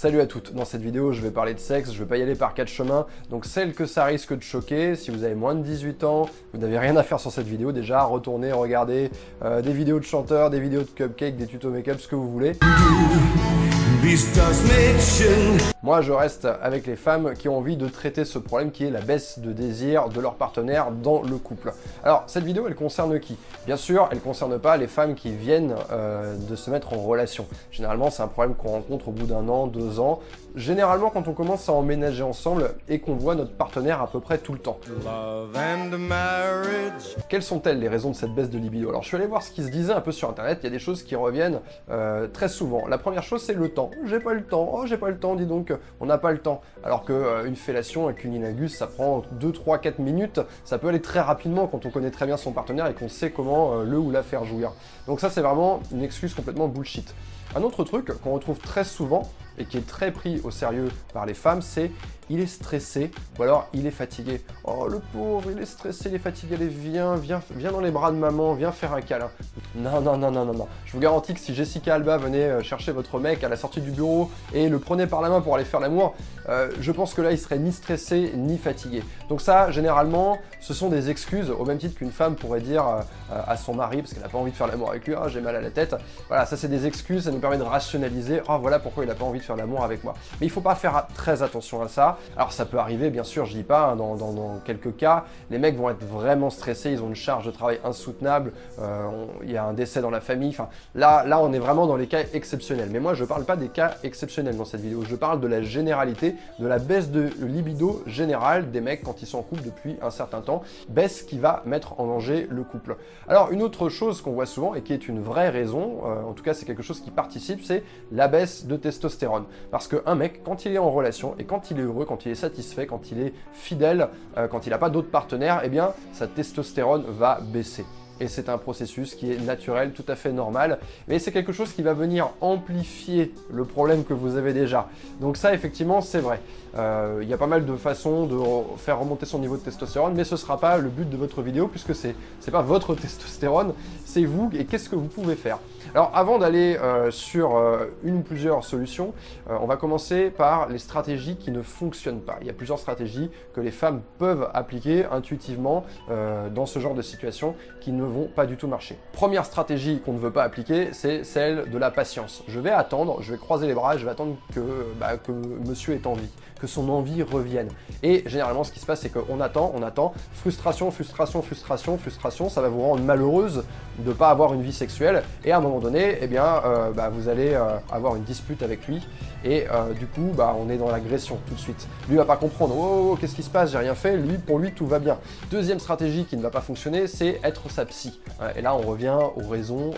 Salut à toutes, dans cette vidéo je vais parler de sexe, je vais pas y aller par quatre chemins, donc celle que ça risque de choquer, si vous avez moins de 18 ans, vous n'avez rien à faire sur cette vidéo, déjà retournez regarder euh, des vidéos de chanteurs, des vidéos de cupcakes, des tutos make-up, ce que vous voulez. Moi, je reste avec les femmes qui ont envie de traiter ce problème qui est la baisse de désir de leur partenaire dans le couple. Alors, cette vidéo, elle concerne qui? Bien sûr, elle concerne pas les femmes qui viennent euh, de se mettre en relation. Généralement, c'est un problème qu'on rencontre au bout d'un an, deux ans. Généralement, quand on commence à emménager ensemble et qu'on voit notre partenaire à peu près tout le temps. Quelles sont-elles les raisons de cette baisse de libido? Alors, je suis allé voir ce qui se disait un peu sur Internet. Il y a des choses qui reviennent euh, très souvent. La première chose, c'est le temps. J'ai pas le temps. Oh, j'ai pas le temps. Dis donc, on n'a pas le temps. Alors que euh, une fellation avec une inagus, ça prend 2, 3, 4 minutes. Ça peut aller très rapidement quand on connaît très bien son partenaire et qu'on sait comment euh, le ou la faire jouir. Donc ça, c'est vraiment une excuse complètement bullshit. Un autre truc qu'on retrouve très souvent et qui est très pris au sérieux par les femmes, c'est il est stressé ou alors il est fatigué. Oh le pauvre, il est stressé, il est fatigué, allez viens, viens, viens dans les bras de maman, viens faire un câlin. Non, non, non, non, non, non. Je vous garantis que si Jessica Alba venait euh, chercher votre mec à la sortie du bureau et le prenait par la main pour aller faire l'amour, euh, je pense que là il serait ni stressé ni fatigué. Donc ça, généralement, ce sont des excuses au même titre qu'une femme pourrait dire euh, à son mari parce qu'elle n'a pas envie de faire l'amour avec lui, ah, j'ai mal à la tête. Voilà, ça c'est des excuses, ça nous permet de rationaliser, oh voilà pourquoi il n'a pas envie de faire l'amour avec moi. Mais il faut pas faire très attention à ça. Alors ça peut arriver, bien sûr, je dis pas, hein, dans, quelques cas, les mecs vont être vraiment stressés, ils ont une charge de travail insoutenable, euh, il y a un décès dans la famille. Enfin, là, là, on est vraiment dans les cas exceptionnels. Mais moi, je parle pas des cas exceptionnels dans cette vidéo. Je parle de la généralité, de la baisse de libido générale des mecs quand ils sont en couple depuis un certain temps, baisse qui va mettre en danger le couple. Alors, une autre chose qu'on voit souvent et qui est une vraie raison, euh, en tout cas, c'est quelque chose qui participe, c'est la baisse de testostérone. Parce qu'un mec, quand il est en relation et quand il est heureux, quand il est satisfait, quand il est fidèle, euh, quand il n'a pas d'autres partenaires, eh bien, sa testostérone va baisser et c'est un processus qui est naturel, tout à fait normal, mais c'est quelque chose qui va venir amplifier le problème que vous avez déjà. Donc ça, effectivement, c'est vrai. Euh, il y a pas mal de façons de faire remonter son niveau de testostérone, mais ce ne sera pas le but de votre vidéo, puisque c'est n'est pas votre testostérone, c'est vous, et qu'est-ce que vous pouvez faire? Alors avant d'aller euh, sur euh, une ou plusieurs solutions, on va commencer par les stratégies qui ne fonctionnent pas. Il y a plusieurs stratégies que les femmes peuvent appliquer intuitivement dans ce genre de situation qui ne vont pas du tout marcher. Première stratégie qu'on ne veut pas appliquer, c'est celle de la patience. Je vais attendre, je vais croiser les bras, je vais attendre que, bah, que monsieur ait envie, que son envie revienne. Et généralement, ce qui se passe, c'est qu'on attend, on attend, frustration, frustration, frustration, frustration, ça va vous rendre malheureuse de ne pas avoir une vie sexuelle, et à un moment donné, eh bien, euh, bah, vous allez euh, avoir une dispute avec lui, et euh, du coup, bah, on est dans l'agression tout de suite. Lui va pas comprendre, oh, oh, oh, qu'est-ce qui se passe, j'ai rien fait, lui, pour lui, tout va bien. Deuxième stratégie qui ne va pas fonctionner, c'est être sa psy. Et là, on revient aux raisons,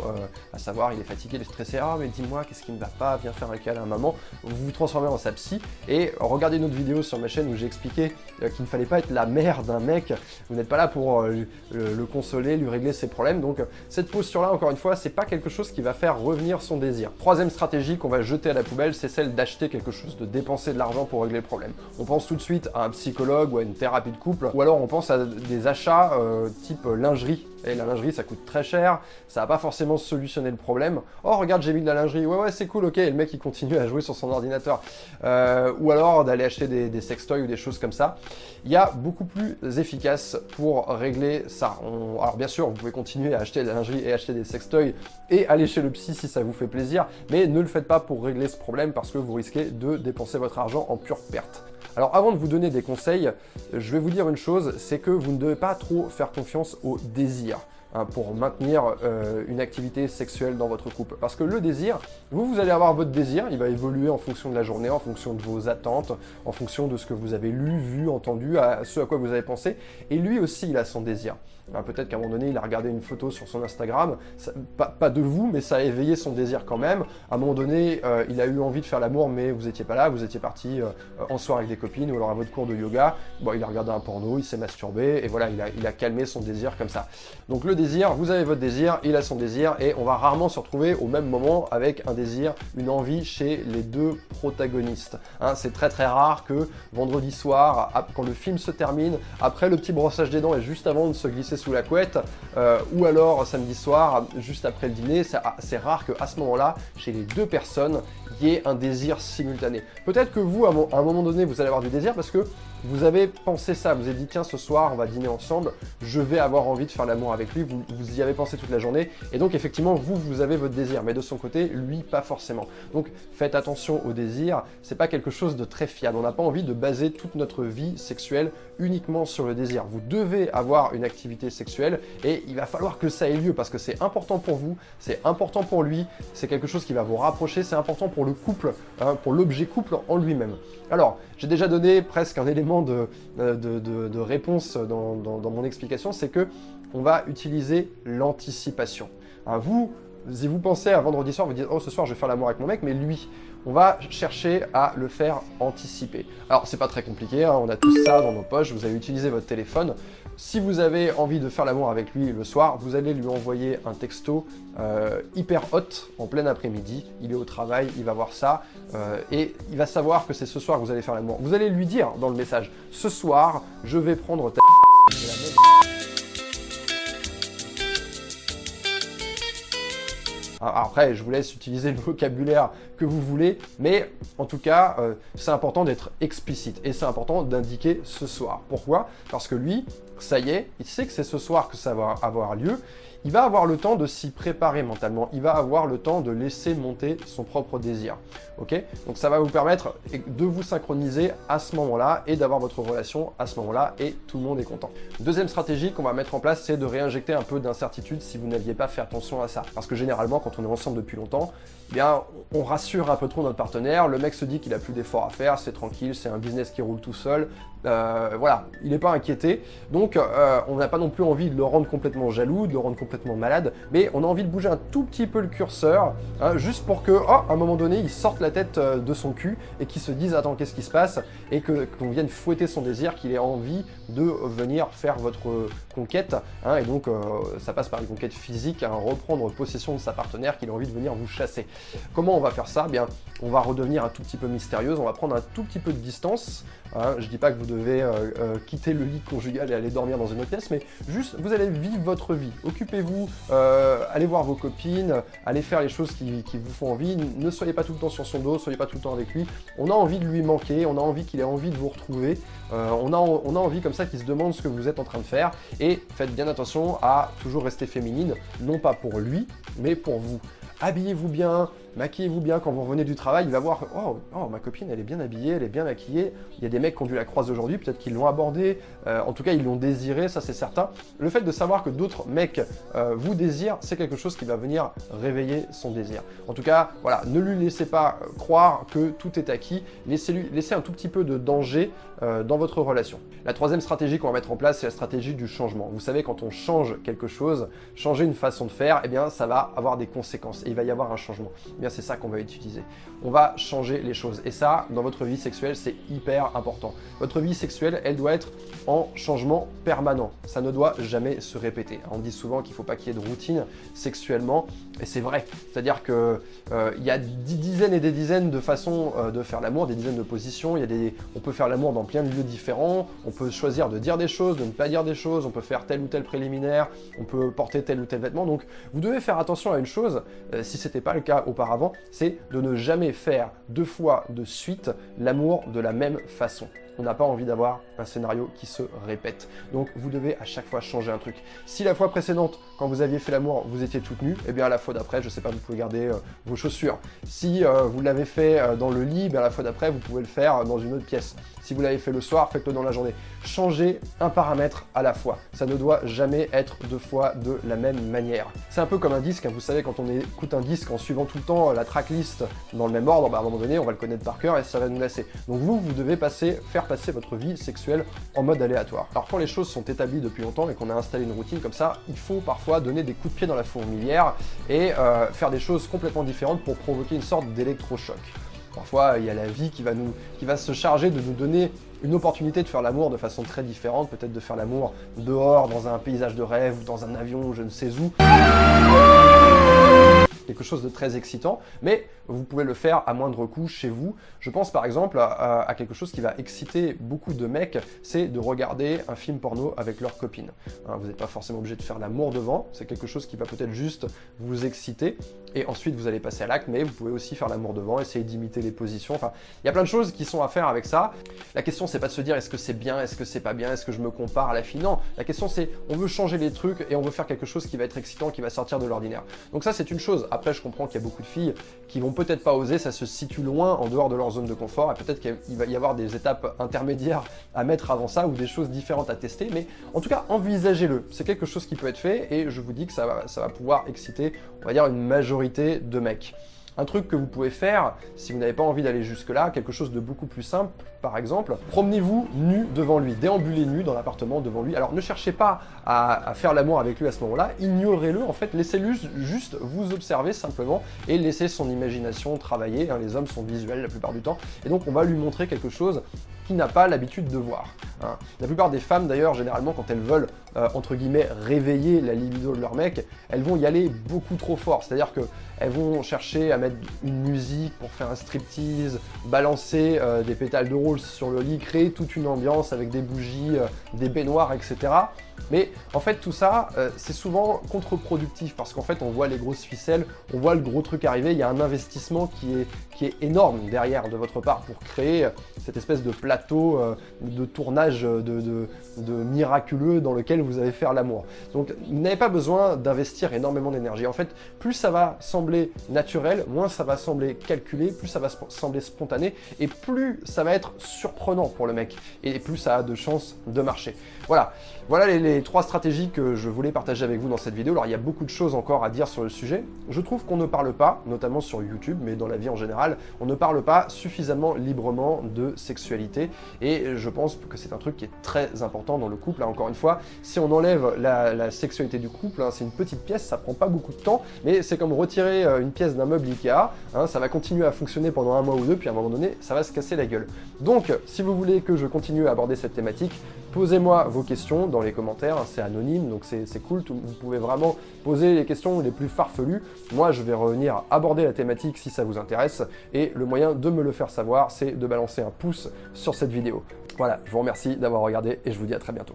à savoir, il est fatigué, il est stressé, ah, mais dis-moi, qu'est-ce qui ne va pas, viens faire un câlin à maman. Vous vous transformez en sa psy, et regardez une autre vidéo sur ma chaîne où j'ai expliqué qu'il ne fallait pas être la mère d'un mec, vous n'êtes pas là pour le consoler, lui régler ses problèmes, donc cette posture-là, encore une fois, c'est pas quelque chose qui va faire revenir son désir. Troisième stratégie qu'on va jeter à la poubelle, c'est celle d'acheter quelque chose, de dépenser de l'argent pour régler le problème. On pense tout de suite à un psychologue ou à une thérapie de couple, ou alors on pense à des achats euh, type lingerie. Et lingerie, ça coûte très cher, ça va pas forcément solutionner le problème. Oh, regarde, j'ai mis de la lingerie, ouais, ouais, c'est cool, ok, et le mec il continue à jouer sur son ordinateur. Euh, ou alors d'aller acheter des, sextoys ou des choses comme ça. Il y a beaucoup plus efficace pour régler ça. Alors, bien sûr, vous pouvez continuer à acheter de la lingerie et acheter des sextoys et aller chez le psy si ça vous fait plaisir, mais ne le faites pas pour régler ce problème parce que vous risquez de dépenser votre argent en pure perte. Alors avant de vous donner des conseils, je vais vous dire une chose, c'est que vous ne devez pas trop faire confiance au désir. Hein, pour maintenir euh, une activité sexuelle dans votre couple. Parce que le désir, vous, vous allez avoir votre désir, il va évoluer en fonction de la journée, en fonction de vos attentes, en fonction de ce que vous avez lu, vu, entendu, à ce à quoi vous avez pensé. Et lui aussi, il a son désir. Peut-être qu'à un moment donné, il a regardé une photo sur son Instagram, pas, de vous, mais ça a éveillé son désir quand même. À un moment donné, euh, il a eu envie de faire l'amour, mais vous n'étiez pas là, vous étiez parti euh, en soirée avec des copines ou alors à votre cours de yoga. Bon, il a regardé un porno, il s'est masturbé, et voilà, il a, il a calmé son désir comme ça. Donc le vous avez votre désir, il a son désir, et on va rarement se retrouver au même moment avec un désir, une envie chez les deux protagonistes. Hein, c'est très très rare que vendredi soir, quand le film se termine, après le petit brossage des dents et juste avant de se glisser sous la couette, euh, ou alors samedi soir, juste après le dîner, c'est rare qu'à ce moment-là, chez les deux personnes, il y ait un désir simultané. Peut-être que vous, à un moment donné, vous allez avoir du désir parce que vous avez pensé ça, vous avez dit tiens ce soir on va dîner ensemble, je vais avoir envie de faire l'amour avec lui, vous, y avez pensé toute la journée, et donc effectivement vous vous avez votre désir, mais de son côté lui pas forcément. Donc faites attention au désir, c'est pas quelque chose de très fiable, on n'a pas envie de baser toute notre vie sexuelle uniquement sur le désir. Vous devez avoir une activité sexuelle et il va falloir que ça ait lieu parce que c'est important pour vous, c'est important pour lui, c'est quelque chose qui va vous rapprocher, c'est important pour le couple, hein, pour l'objet couple en lui-même. Alors j'ai déjà donné presque un élément euh, de, réponse dans, mon explication, c'est que on va utiliser l'anticipation. Hein, vous, si vous pensez à vendredi soir, vous dites oh ce soir je vais faire l'amour avec mon mec, mais lui, on va chercher à le faire anticiper. Alors c'est pas très compliqué, hein, on a tout ça dans nos poches, vous allez utiliser votre téléphone. Si vous avez envie de faire l'amour avec lui le soir, vous allez lui envoyer un texto euh, hyper hot en plein après-midi. Il est au travail, il va voir ça euh, et il va savoir que c'est ce soir que vous allez faire l'amour. Vous allez lui dire dans le message ce soir, je vais prendre ta. Après, je vous laisse utiliser le vocabulaire que vous voulez, mais en tout cas, euh, c'est important d'être explicite et c'est important d'indiquer ce soir. Pourquoi? Parce que lui, ça y est, il sait que c'est ce soir que ça va avoir lieu il va avoir le temps de s'y préparer mentalement, il va avoir le temps de laisser monter son propre désir. Ok? Donc ça va vous permettre de vous synchroniser à ce moment-là et d'avoir votre relation à ce moment-là et tout le monde est content. Deuxième stratégie qu'on va mettre en place, c'est de réinjecter un peu d'incertitude si vous n'aviez pas fait attention à ça. Parce que généralement, quand on est ensemble depuis longtemps, eh bien, on rassure un peu trop notre partenaire. Le mec se dit qu'il a plus d'efforts à faire, c'est tranquille, c'est un business qui roule tout seul. Euh, voilà, il n'est pas inquiété. Donc, euh, on n'a pas non plus envie de le rendre complètement jaloux, de le rendre complètement malade, mais on a envie de bouger un tout petit peu le curseur, hein, juste pour que, oh, à un moment donné, il sorte la tête euh, de son cul et qu'il se dise attends, qu'est-ce qui se passe? Et que qu'on vienne fouetter son désir, qu'il ait envie de venir faire votre conquête. Hein, et donc, ça passe par une conquête physique, hein, reprendre possession de sa partenaire, qu'il a envie de venir vous chasser. Comment on va faire ça? Bien, on va redevenir un tout petit peu mystérieuse, on va prendre un tout petit peu de distance. Je dis pas que vous devez euh, euh, quitter le lit conjugal et aller dormir dans une autre pièce, mais juste vous allez vivre votre vie. Occupez-vous, euh, allez voir vos copines, allez faire les choses qui, vous font envie. Ne soyez pas tout le temps sur son dos, soyez pas tout le temps avec lui. On a envie de lui manquer, on a envie qu'il ait envie de vous retrouver. on a envie comme ça qu'il se demande ce que vous êtes en train de faire. Et faites bien attention à toujours rester féminine, non pas pour lui, mais pour vous habillez-vous bien, maquillez-vous bien quand vous revenez du travail, il va voir oh, oh, ma copine elle est bien habillée, elle est bien maquillée. Il y a des mecs qui ont dû la croiser aujourd'hui, peut-être qu'ils l'ont abordée, euh, en tout cas ils l'ont désirée, ça c'est certain. Le fait de savoir que d'autres mecs euh, vous désirent, c'est quelque chose qui va venir réveiller son désir. En tout cas, voilà, ne lui laissez pas euh, croire que tout est acquis, laissez-lui laissez un tout petit peu de danger dans votre relation. La troisième stratégie qu'on va mettre en place, c'est la stratégie du changement. Vous savez, quand on change quelque chose, changer une façon de faire, eh bien ça va avoir des conséquences et il va y avoir un changement. C'est ça qu'on va utiliser. On va changer les choses. Et ça, dans votre vie sexuelle, c'est hyper important. Votre vie sexuelle, elle doit être en changement permanent. Ça ne doit jamais se répéter. On dit souvent qu'il ne faut pas qu'il y ait de routine sexuellement, et c'est vrai. C'est-à-dire qu'il euh, y a des dizaines et des dizaines de façons euh, de faire l'amour, des dizaines de positions. Y a des, on peut faire l'amour dans plein de lieux différents. On peut choisir de dire des choses, de ne pas dire des choses. On peut faire tel ou tel préliminaire. On peut porter tel ou tel vêtement. Donc, vous devez faire attention à une chose. Euh, si c'était pas le cas auparavant, c'est de ne jamais faire deux fois de suite l'amour de la même façon. N'a pas envie d'avoir un scénario qui se répète. Donc vous devez à chaque fois changer un truc. Si la fois précédente, quand vous aviez fait l'amour, vous étiez toute nue, eh bien à la fois d'après, je sais pas, vous pouvez garder euh, vos chaussures. Si euh, vous l'avez fait euh, dans le lit, bien à la fois d'après, vous pouvez le faire dans une autre pièce. Si vous l'avez fait le soir, faites-le dans la journée. Changez un paramètre à la fois. Ça ne doit jamais être deux fois de la même manière. C'est un peu comme un disque, hein. vous savez, quand on écoute un disque en suivant tout le temps la tracklist dans le même ordre, bah, à un moment donné, on va le connaître par cœur et ça va nous lasser. Donc vous, vous devez passer, faire passer votre vie sexuelle en mode aléatoire. Alors quand les choses sont établies depuis longtemps et qu'on a installé une routine comme ça, il faut parfois donner des coups de pied dans la fourmilière et euh, faire des choses complètement différentes pour provoquer une sorte d'électrochoc. Parfois, il y a la vie qui va, nous, qui va se charger de nous donner une opportunité de faire l'amour de façon très différente, peut-être de faire l'amour dehors, dans un paysage de rêve, ou dans un avion, je ne sais où quelque chose de très excitant, mais vous pouvez le faire à moindre coût chez vous. Je pense par exemple à, quelque chose qui va exciter beaucoup de mecs, c'est de regarder un film porno avec leur copine. Hein, vous n'êtes pas forcément obligé de faire l'amour devant, c'est quelque chose qui va peut-être juste vous exciter, et ensuite vous allez passer à l'acte, mais vous pouvez aussi faire l'amour devant, essayer d'imiter les positions, enfin, il y a plein de choses qui sont à faire avec ça. La question c'est pas de se dire est-ce que c'est bien, est-ce que c'est pas bien, est-ce que je me compare à la fille, non, la question c'est on veut changer les trucs et on veut faire quelque chose qui va être excitant, qui va sortir de l'ordinaire. Donc ça c'est une chose. Je comprends qu'il y a beaucoup de filles qui vont peut-être pas oser, ça se situe loin en dehors de leur zone de confort, et peut-être qu'il va y avoir des étapes intermédiaires à mettre avant ça, ou des choses différentes à tester, mais en tout cas, envisagez-le. C'est quelque chose qui peut être fait, et je vous dis que ça va, ça va pouvoir exciter, on va dire, une majorité de mecs. Un truc que vous pouvez faire, si vous n'avez pas envie d'aller jusque-là, quelque chose de beaucoup plus simple, par exemple, promenez-vous nu devant lui, déambulez nu dans l'appartement devant lui. Alors ne cherchez pas à, faire l'amour avec lui à ce moment-là, ignorez-le, en fait, laissez-le juste vous observer simplement et laissez son imagination travailler. Hein. les hommes sont visuels la plupart du temps, et donc on va lui montrer quelque chose qu'il n'a pas l'habitude de voir. Hein. La plupart des femmes, d'ailleurs, généralement, quand elles veulent, euh, entre guillemets, réveiller la libido de leur mec, elles vont y aller beaucoup trop fort. C'est-à-dire qu'elles vont chercher à mettre une musique pour faire un striptease, balancer euh, des pétales de rose sur le lit, créer toute une ambiance avec des bougies, euh, des baignoires, etc. Mais en fait, tout ça, c'est souvent contre-productif parce qu'en fait, on voit les grosses ficelles, on voit le gros truc arriver, il y a un investissement qui est, qui est énorme derrière de votre part pour créer cette espèce de plateau de tournage de, miraculeux dans lequel vous allez faire l'amour. Donc vous n'avez pas besoin d'investir énormément d'énergie. En fait, plus ça va sembler naturel, moins ça va sembler calculé, plus ça va sembler spontané, et plus ça va être surprenant pour le mec, et plus ça a de chances de marcher. Voilà, voilà les, trois stratégies que je voulais partager avec vous dans cette vidéo. Alors il y a beaucoup de choses encore à dire sur le sujet. Je trouve qu'on ne parle pas, notamment sur YouTube, mais dans la vie en général, on ne parle pas suffisamment librement de sexualité, et je pense que c'est un truc qui est très important dans le couple. Encore une fois, si on enlève la, sexualité du couple, hein, c'est une petite pièce, ça prend pas beaucoup de temps, mais c'est comme retirer euh, une pièce d'un meuble Ikea, hein, ça va continuer à fonctionner pendant un mois ou deux, puis à un moment donné, ça va se casser la gueule. Donc, si vous voulez que je continue à aborder cette thématique, posez-moi vos questions dans les commentaires, hein, c'est anonyme, donc c'est cool, vous pouvez vraiment poser les questions les plus farfelues. Moi, je vais revenir aborder la thématique si ça vous intéresse, et le moyen de me le faire savoir, c'est de balancer un pouce sur cette vidéo. Voilà, je vous remercie d'avoir regardé, et je vous dis à très bientôt.